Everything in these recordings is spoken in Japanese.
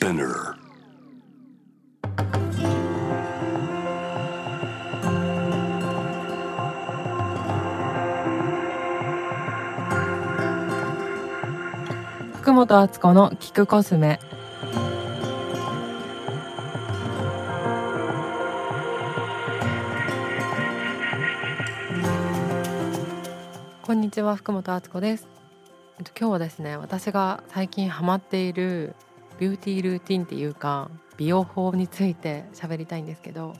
Spinner. 福本敦子の聞くコスメこんにちは福本敦子ですえっと今日はですね私が最近ハマっているビューティールーティンっていうか美容法について喋りたいんですけど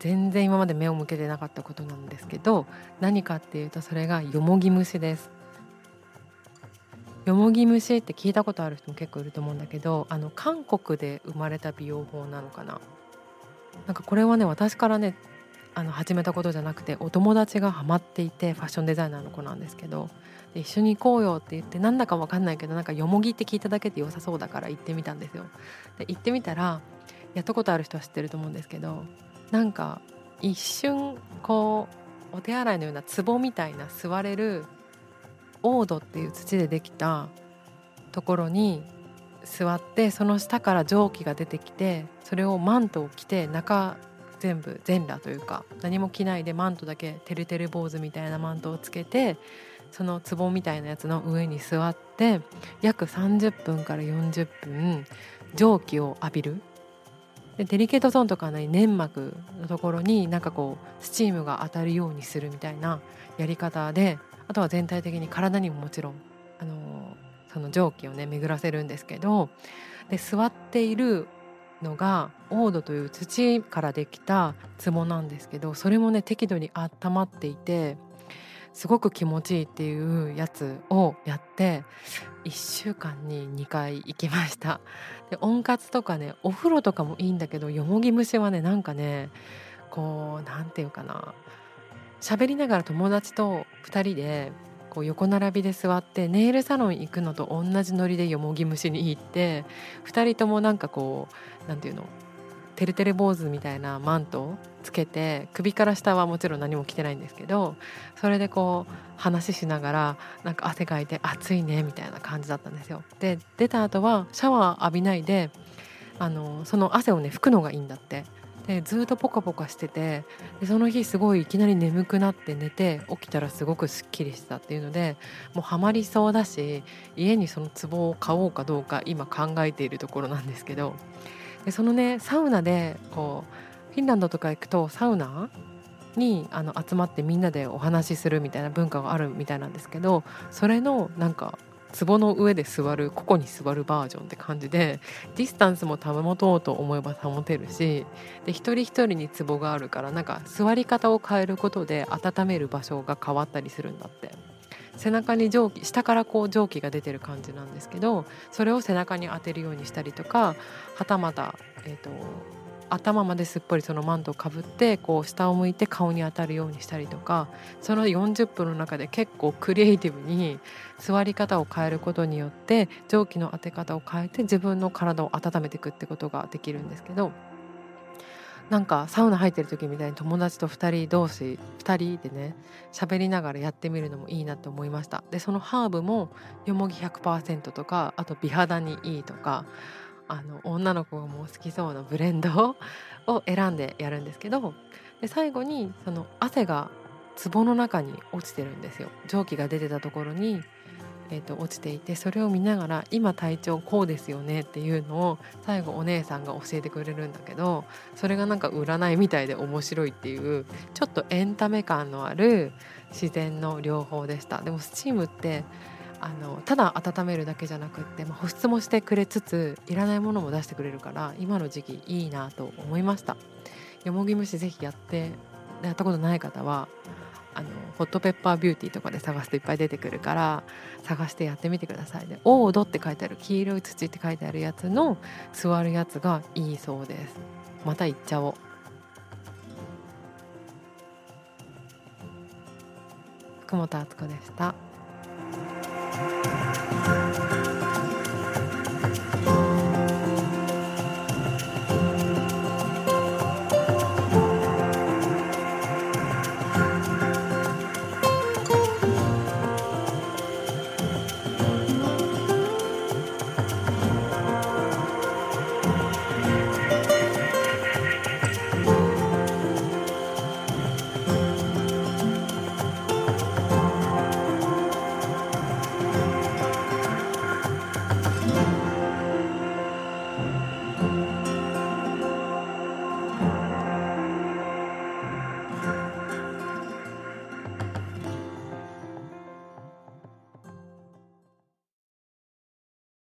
全然今まで目を向けてなかったことなんですけど何かっていうとそれがよもぎ蒸しです。よもぎ蒸しって聞いたことある人も結構いると思うんだけどあの韓国で生まれた美容法なのかな。なんかこれはね私からねあの始めたことじゃなくてお友達がハマっていてファッションデザイナーの子なんですけどで一緒に行こうよって言ってなんだか分かんないけどなんかよもぎって聞いただけで良さそうだから行ってみたんですよ。で行ってみたらやったことある人は知ってると思うんですけどなんか一瞬こうお手洗いのような壺みたいな座れるオードっていう土でできたところに座ってその下から蒸気が出てきてそれをマントを着て中全部全裸というか何も着ないでマントだけてるてる坊主みたいなマントをつけてその壺みたいなやつの上に座って約30分から40分蒸気を浴びる。でデリケートゾーンとかの粘膜のところになんかこうスチームが当たるようにするみたいなやり方であとは全体的に体にももちろんあのその蒸気をね巡らせるんですけどで座っているのがオードという土からできた壺なんですけどそれもね適度に温まっていてすごく気持ちいいっていうやつをやって1週間に2回行きました。で温活とかねお風呂とかもいいんだけどよもぎ虫はねなんかねこうなんていうかな喋りながら友達と2人でこう横並びで座ってネイルサロン行くのと同じノリでよもぎ虫に行って2人ともなんかこうなんていうのてるてる坊主みたいなマントをつけて首から下はもちろん何も着てないんですけどそれでこう話しながらなんか汗かいて暑いねみたいな感じだったんですよ。で出た後はシャワー浴びないであのその汗をね拭くのがいいんだってでずっとポカポカしててでその日すごいいきなり眠くなって寝て起きたらすごくすっきりしたっていうのでもうハマりそうだし家にその壺を買おうかどうか今考えているところなんですけどでそのねサウナでこうフィンランドとか行くとサウナにあの集まってみんなでお話しするみたいな文化があるみたいなんですけどそれのなんか壺の上で座るここに座るバージョンって感じでディスタンスも保とうと思えば保てるしで一人一人に壺があるからなんか座り方を変えることで温める場所が変わったりするんだって。背中に蒸気下からこう蒸気が出てる感じなんですけどそれを背中に当てるようにしたりとかはたまた、えーと頭まですっぽりそのマントをかぶってこう下を向いて顔に当たるようにしたりとかその40分の中で結構クリエイティブに座り方を変えることによって蒸気の当て方を変えて自分の体を温めていくってことができるんですけどなんかサウナ入ってる時みたいに友達と2人同士2人でね喋りながらやってみるのもいいなと思いました。でそのハーブもよもぎ100%とかあと美肌にいいとかあの女の子がもう好きそうなブレンドを選んでやるんですけどで最後にその汗が壺の中に落ちてるんですよ。蒸気が出てたところに、えー、と落ちていてそれを見ながら今体調こうですよねっていうのを最後お姉さんが教えてくれるんだけどそれがなんか占いみたいで面白いっていうちょっとエンタメ感のある自然の療法でした。でもスチームってあのただ温めるだけじゃなくって、まあ、保湿もしてくれつついらないものも出してくれるから今の時期いいなと思いました。よもぎ虫ぜひやってやったことない方はあのホットペッパービューティーとかで探すといっぱい出てくるから探してやってみてください。で「オード」って書いてある黄色い土って書いてあるやつの座るやつがいいそうです。また行っちゃおう。福本敦子でした。